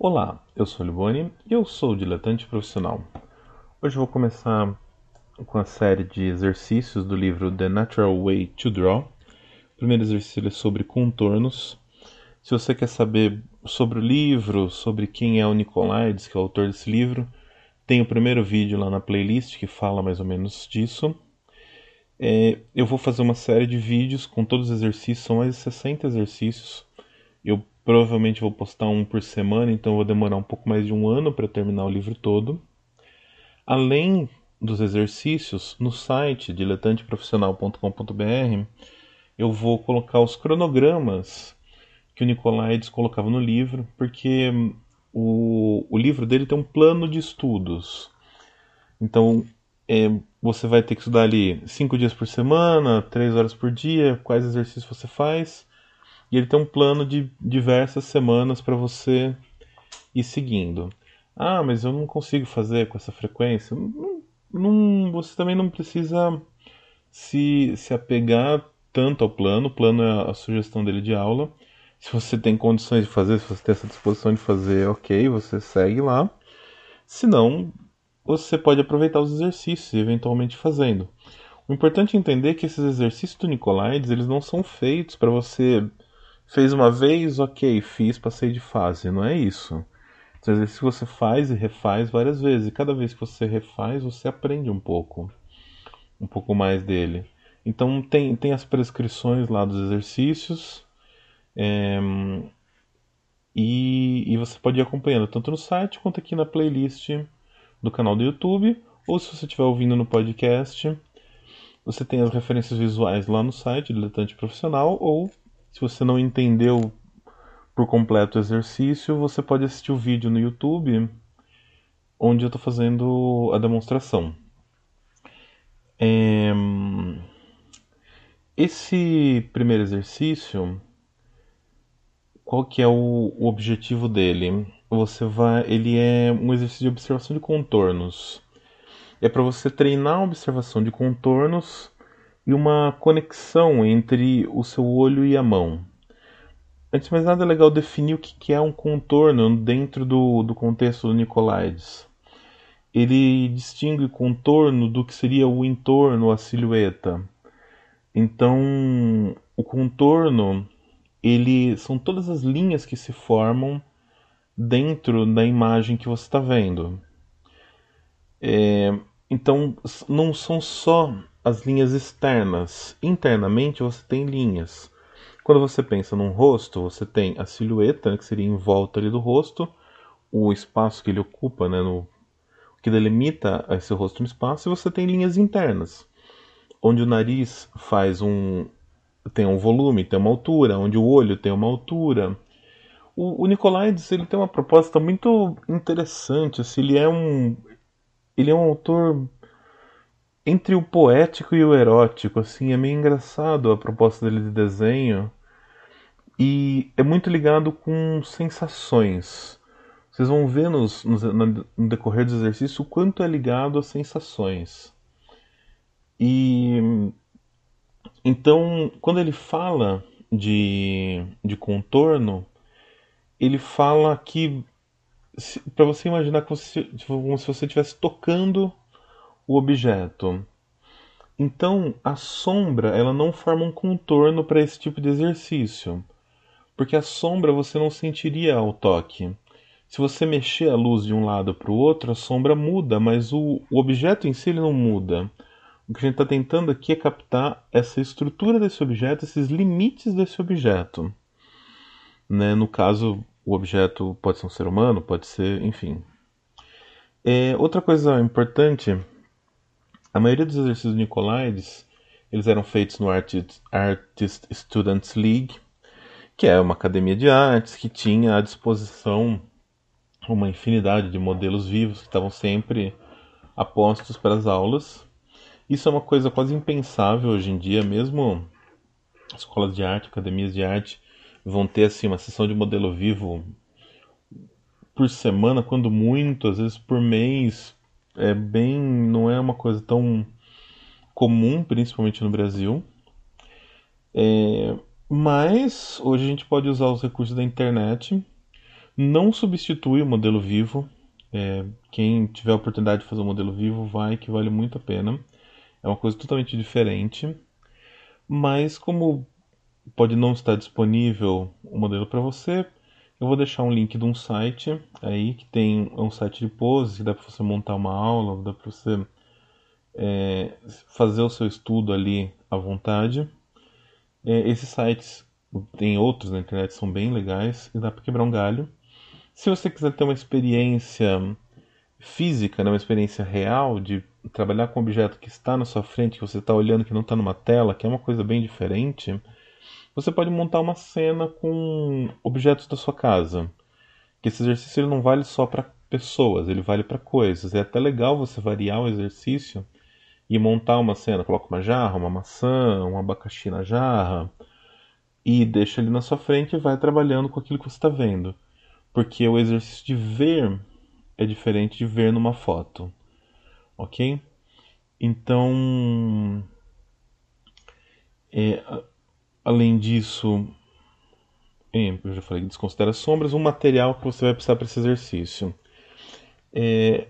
Olá, eu sou o Liboni e eu sou diletante profissional. Hoje vou começar com a série de exercícios do livro The Natural Way to Draw. O primeiro exercício é sobre contornos. Se você quer saber sobre o livro, sobre quem é o Nicolaides, que é o autor desse livro, tem o primeiro vídeo lá na playlist que fala mais ou menos disso. É, eu vou fazer uma série de vídeos com todos os exercícios, são mais de 60 exercícios. Eu provavelmente vou postar um por semana, então vou demorar um pouco mais de um ano para terminar o livro todo. Além dos exercícios, no site diletanteprofissional.com.br eu vou colocar os cronogramas que o Nicolaides colocava no livro, porque o, o livro dele tem um plano de estudos. Então, é, você vai ter que estudar ali cinco dias por semana, três horas por dia, quais exercícios você faz. E ele tem um plano de diversas semanas para você ir seguindo. Ah, mas eu não consigo fazer com essa frequência. Não, não, você também não precisa se, se apegar tanto ao plano. O plano é a sugestão dele de aula. Se você tem condições de fazer, se você tem essa disposição de fazer, ok, você segue lá. Se não, você pode aproveitar os exercícios e eventualmente fazendo. O importante é entender que esses exercícios do Nicolaides, eles não são feitos para você fez uma vez, ok, fiz, passei de fase, não é isso. Então, exercício você faz e refaz várias vezes, e cada vez que você refaz, você aprende um pouco, um pouco mais dele. Então tem, tem as prescrições lá dos exercícios, é, e, e você pode ir acompanhando tanto no site quanto aqui na playlist do canal do YouTube, ou se você estiver ouvindo no podcast, você tem as referências visuais lá no site, Diletante Profissional, ou se você não entendeu por completo o exercício, você pode assistir o vídeo no YouTube onde eu estou fazendo a demonstração. É... Esse primeiro exercício, qual que é o, o objetivo dele? Você vai, ele é um exercício de observação de contornos. É para você treinar a observação de contornos e uma conexão entre o seu olho e a mão. Antes de mais nada, é legal definir o que é um contorno dentro do, do contexto do Nicolaides. Ele distingue contorno do que seria o entorno, a silhueta. Então, o contorno, ele são todas as linhas que se formam dentro da imagem que você está vendo. É, então, não são só as linhas externas. Internamente você tem linhas. Quando você pensa num rosto, você tem a silhueta, né, que seria em volta ali do rosto, o espaço que ele ocupa, né, no, que delimita esse rosto no espaço, e você tem linhas internas, onde o nariz faz um tem um volume, tem uma altura, onde o olho tem uma altura. O, o Nicolaides ele tem uma proposta muito interessante, assim, ele é um ele é um autor entre o poético e o erótico, assim, é meio engraçado a proposta dele de desenho e é muito ligado com sensações. Vocês vão ver nos, nos, no decorrer do exercício o quanto é ligado às sensações. E então, quando ele fala de, de contorno, ele fala que para você imaginar como se, como se você estivesse tocando o objeto. Então, a sombra ela não forma um contorno para esse tipo de exercício, porque a sombra você não sentiria ao toque. Se você mexer a luz de um lado para o outro, a sombra muda, mas o, o objeto em si ele não muda. O que a gente está tentando aqui é captar essa estrutura desse objeto, esses limites desse objeto. Né? No caso, o objeto pode ser um ser humano, pode ser, enfim. É, outra coisa importante a maioria dos exercícios Nicolaides eles eram feitos no Artist, Artist Students League, que é uma academia de artes que tinha à disposição uma infinidade de modelos vivos que estavam sempre apostos para as aulas. Isso é uma coisa quase impensável hoje em dia, mesmo escolas de arte, academias de arte vão ter assim uma sessão de modelo vivo por semana, quando muito, às vezes por mês, é bem, não é uma coisa tão comum, principalmente no Brasil. É, mas hoje a gente pode usar os recursos da internet. Não substitui o modelo vivo. É, quem tiver a oportunidade de fazer o modelo vivo, vai, que vale muito a pena. É uma coisa totalmente diferente. Mas como pode não estar disponível o modelo para você, eu vou deixar um link de um site aí que tem é um site de pose, dá para você montar uma aula, dá para você é, fazer o seu estudo ali à vontade. É, esses sites tem outros na internet são bem legais e dá para quebrar um galho. Se você quiser ter uma experiência física, né, uma experiência real de trabalhar com um objeto que está na sua frente, que você está olhando, que não está numa tela, que é uma coisa bem diferente, você pode montar uma cena com objetos da sua casa. Que esse exercício ele não vale só para pessoas, ele vale para coisas. É até legal você variar o exercício e montar uma cena. Coloca uma jarra, uma maçã, um abacaxi na jarra e deixa ele na sua frente e vai trabalhando com aquilo que você está vendo. Porque o exercício de ver é diferente de ver numa foto. Ok? Então. É, Além disso, eu já falei, desconsidera sombras, um material que você vai precisar para esse exercício. É,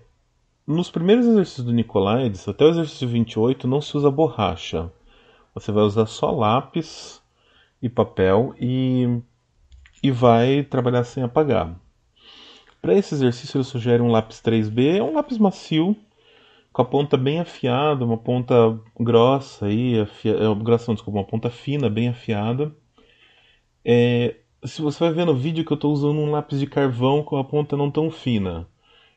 nos primeiros exercícios do Nicolaides, até o exercício 28, não se usa borracha. Você vai usar só lápis e papel e, e vai trabalhar sem apagar. Para esse exercício, ele sugere um lápis 3B, é um lápis macio, com a ponta bem afiada, uma ponta grossa aí, afia... É, grossa não, desculpa, uma ponta fina, bem afiada. É... Se você vai ver no vídeo que eu estou usando um lápis de carvão com a ponta não tão fina.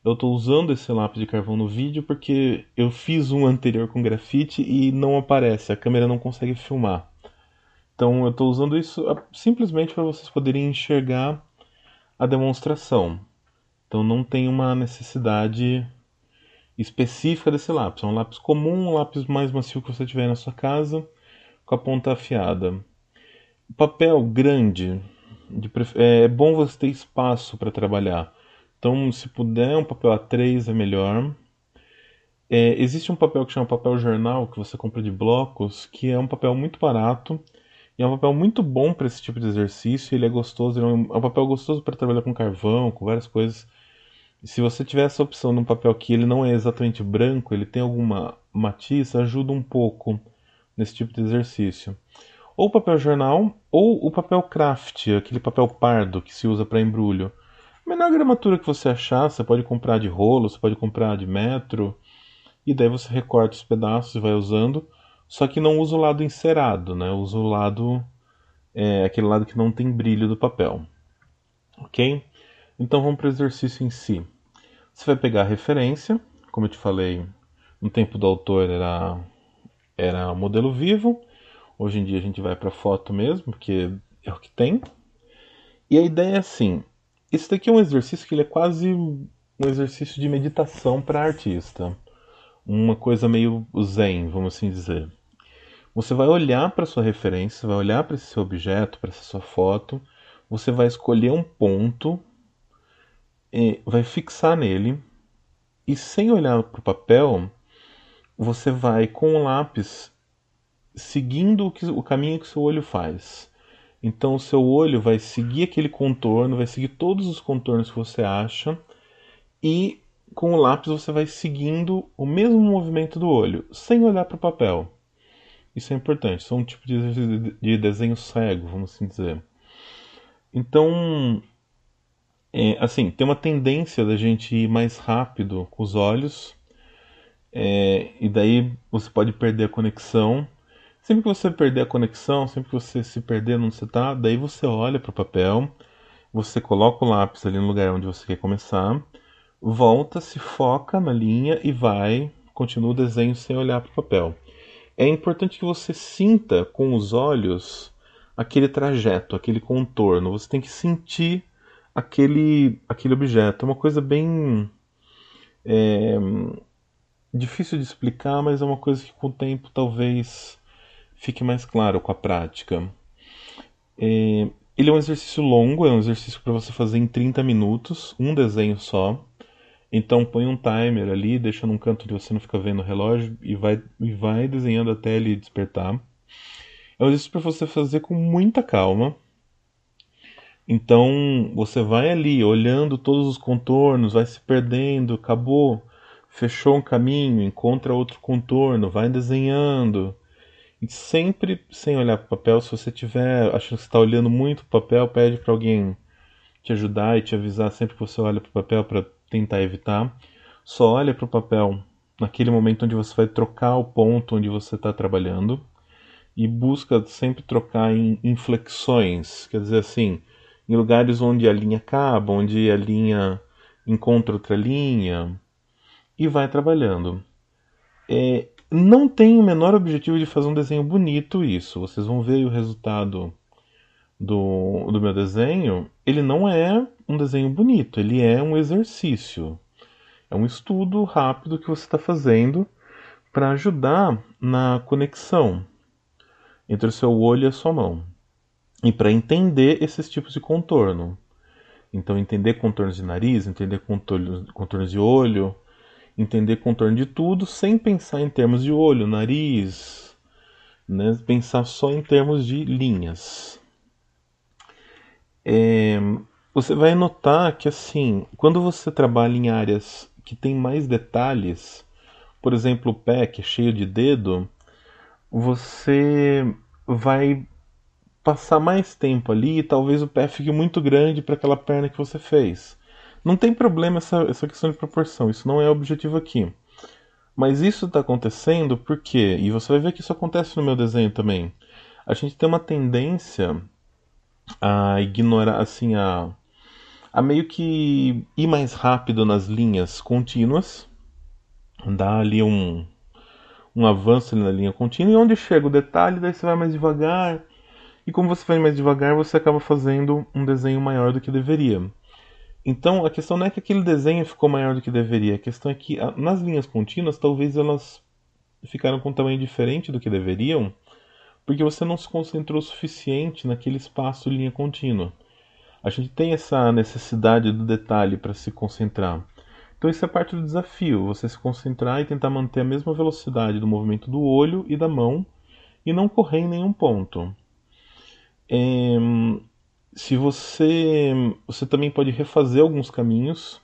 Eu estou usando esse lápis de carvão no vídeo porque eu fiz um anterior com grafite e não aparece, a câmera não consegue filmar. Então eu estou usando isso ah, simplesmente para vocês poderem enxergar a demonstração. Então não tem uma necessidade específica desse lápis. É um lápis comum, um lápis mais macio que você tiver na sua casa, com a ponta afiada. Papel grande, é, é bom você ter espaço para trabalhar. Então, se puder, um papel A3 é melhor. É, existe um papel que chama papel jornal, que você compra de blocos, que é um papel muito barato. E é um papel muito bom para esse tipo de exercício. Ele é gostoso, ele é um, é um papel gostoso para trabalhar com carvão, com várias coisas se você tiver essa opção num papel que ele não é exatamente branco, ele tem alguma matiz, ajuda um pouco nesse tipo de exercício. Ou papel jornal, ou o papel craft, aquele papel pardo que se usa para embrulho. A menor gramatura que você achar, você pode comprar de rolo, você pode comprar de metro, e daí você recorta os pedaços e vai usando. Só que não usa o lado encerado, né? Usa o lado, é, aquele lado que não tem brilho do papel. Ok? Então vamos para o exercício em si. Você vai pegar a referência, como eu te falei, no tempo do autor era, era modelo vivo, hoje em dia a gente vai para foto mesmo, porque é o que tem. E a ideia é assim: esse daqui é um exercício que ele é quase um exercício de meditação para artista, uma coisa meio zen, vamos assim dizer. Você vai olhar para sua referência, vai olhar para esse seu objeto, para essa sua foto, você vai escolher um ponto vai fixar nele e sem olhar para o papel, você vai com o lápis seguindo o, que, o caminho que o seu olho faz. Então o seu olho vai seguir aquele contorno, vai seguir todos os contornos que você acha e com o lápis você vai seguindo o mesmo movimento do olho, sem olhar para o papel. Isso é importante, isso é um tipo de, de desenho cego, vamos assim dizer. Então, é, assim, tem uma tendência da gente ir mais rápido com os olhos, é, e daí você pode perder a conexão. Sempre que você perder a conexão, sempre que você se perder onde você está, daí você olha para o papel, você coloca o lápis ali no lugar onde você quer começar, volta, se foca na linha e vai, continua o desenho sem olhar para o papel. É importante que você sinta com os olhos aquele trajeto, aquele contorno. Você tem que sentir aquele, aquele objeto. É uma coisa bem é, difícil de explicar, mas é uma coisa que com o tempo talvez fique mais claro com a prática. É, ele é um exercício longo, é um exercício para você fazer em 30 minutos, um desenho só. Então põe um timer ali, deixa num canto onde você não fica vendo o relógio e vai, e vai desenhando até ele despertar. É um exercício para você fazer com muita calma. Então você vai ali olhando todos os contornos, vai se perdendo, acabou, fechou um caminho, encontra outro contorno, vai desenhando. E sempre sem olhar para o papel, se você tiver achando que está olhando muito o papel, pede para alguém te ajudar e te avisar sempre que você olha para o papel para tentar evitar. Só olha para o papel naquele momento onde você vai trocar o ponto onde você está trabalhando e busca sempre trocar em inflexões, quer dizer assim, em lugares onde a linha acaba, onde a linha encontra outra linha e vai trabalhando. É, não tem o menor objetivo de fazer um desenho bonito isso. Vocês vão ver o resultado do, do meu desenho. Ele não é um desenho bonito, ele é um exercício. É um estudo rápido que você está fazendo para ajudar na conexão entre o seu olho e a sua mão. E para entender esses tipos de contorno. Então, entender contornos de nariz, entender contornos, contornos de olho, entender contorno de tudo sem pensar em termos de olho, nariz, né? pensar só em termos de linhas. É, você vai notar que assim, quando você trabalha em áreas que tem mais detalhes, por exemplo, o pé que é cheio de dedo, você vai passar mais tempo ali e talvez o pé fique muito grande para aquela perna que você fez. Não tem problema essa, essa questão de proporção, isso não é objetivo aqui. Mas isso está acontecendo porque, e você vai ver que isso acontece no meu desenho também, a gente tem uma tendência a ignorar, assim, a, a meio que ir mais rápido nas linhas contínuas, dar ali um, um avanço na linha contínua, e onde chega o detalhe, daí você vai mais devagar, e como você vai mais devagar, você acaba fazendo um desenho maior do que deveria. Então a questão não é que aquele desenho ficou maior do que deveria, a questão é que nas linhas contínuas talvez elas ficaram com um tamanho diferente do que deveriam, porque você não se concentrou o suficiente naquele espaço linha contínua. A gente tem essa necessidade do detalhe para se concentrar. Então isso é parte do desafio, você se concentrar e tentar manter a mesma velocidade do movimento do olho e da mão e não correr em nenhum ponto. É, se você você também pode refazer alguns caminhos.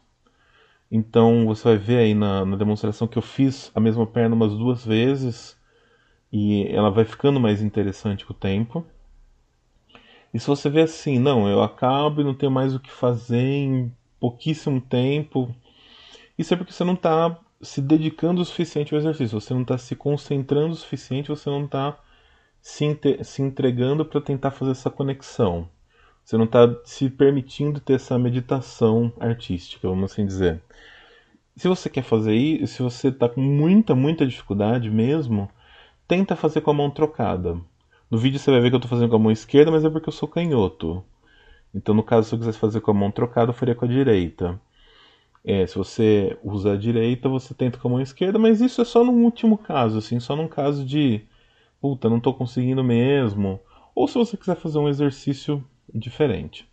Então você vai ver aí na, na, demonstração que eu fiz a mesma perna umas duas vezes e ela vai ficando mais interessante com o tempo. E se você vê assim não eu acabo e não tenho mais o que fazer em pouquíssimo tempo isso é porque você não está se dedicando o suficiente ao exercício. Você não está se concentrando o suficiente você não está se, se entregando para tentar fazer essa conexão você não está se permitindo ter essa meditação artística, vamos assim dizer. Se você quer fazer isso, se você está com muita, muita dificuldade mesmo, tenta fazer com a mão trocada. No vídeo você vai ver que eu estou fazendo com a mão esquerda, mas é porque eu sou canhoto. Então, no caso, se eu quisesse fazer com a mão trocada, eu faria com a direita. É, se você usa a direita, você tenta com a mão esquerda, mas isso é só no último caso, assim, só num caso de puta, não estou conseguindo mesmo. Ou se você quiser fazer um exercício diferente.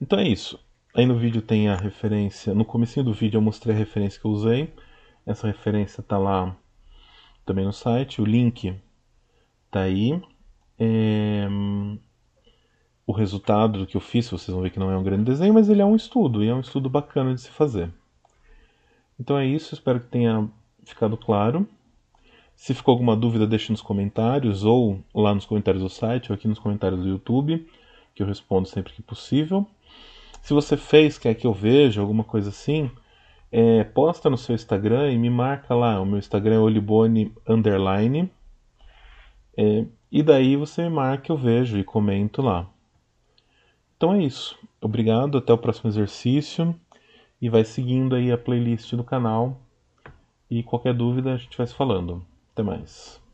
Então é isso. Aí no vídeo tem a referência, no começo do vídeo eu mostrei a referência que eu usei. Essa referência está lá também no site, o link está aí. É... O resultado do que eu fiz, vocês vão ver que não é um grande desenho, mas ele é um estudo, e é um estudo bacana de se fazer. Então é isso, espero que tenha ficado claro. Se ficou alguma dúvida, deixe nos comentários, ou lá nos comentários do site, ou aqui nos comentários do YouTube, que eu respondo sempre que possível. Se você fez, quer que eu veja, alguma coisa assim, é, posta no seu Instagram e me marca lá. O meu Instagram é olibone underline. É, e daí você me marca, eu vejo e comento lá. Então é isso. Obrigado, até o próximo exercício. E vai seguindo aí a playlist do canal. E qualquer dúvida a gente vai se falando. Até mais.